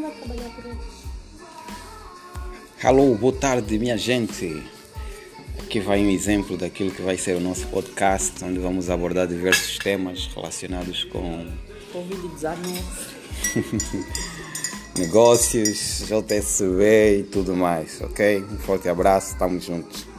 não vai trabalhar por eles. Alô, boa tarde, minha gente. Aqui vai um exemplo daquilo que vai ser o nosso podcast, onde vamos abordar diversos temas relacionados com Covid-19. Né? negócios, JSB e tudo mais, ok? Um forte abraço, estamos juntos.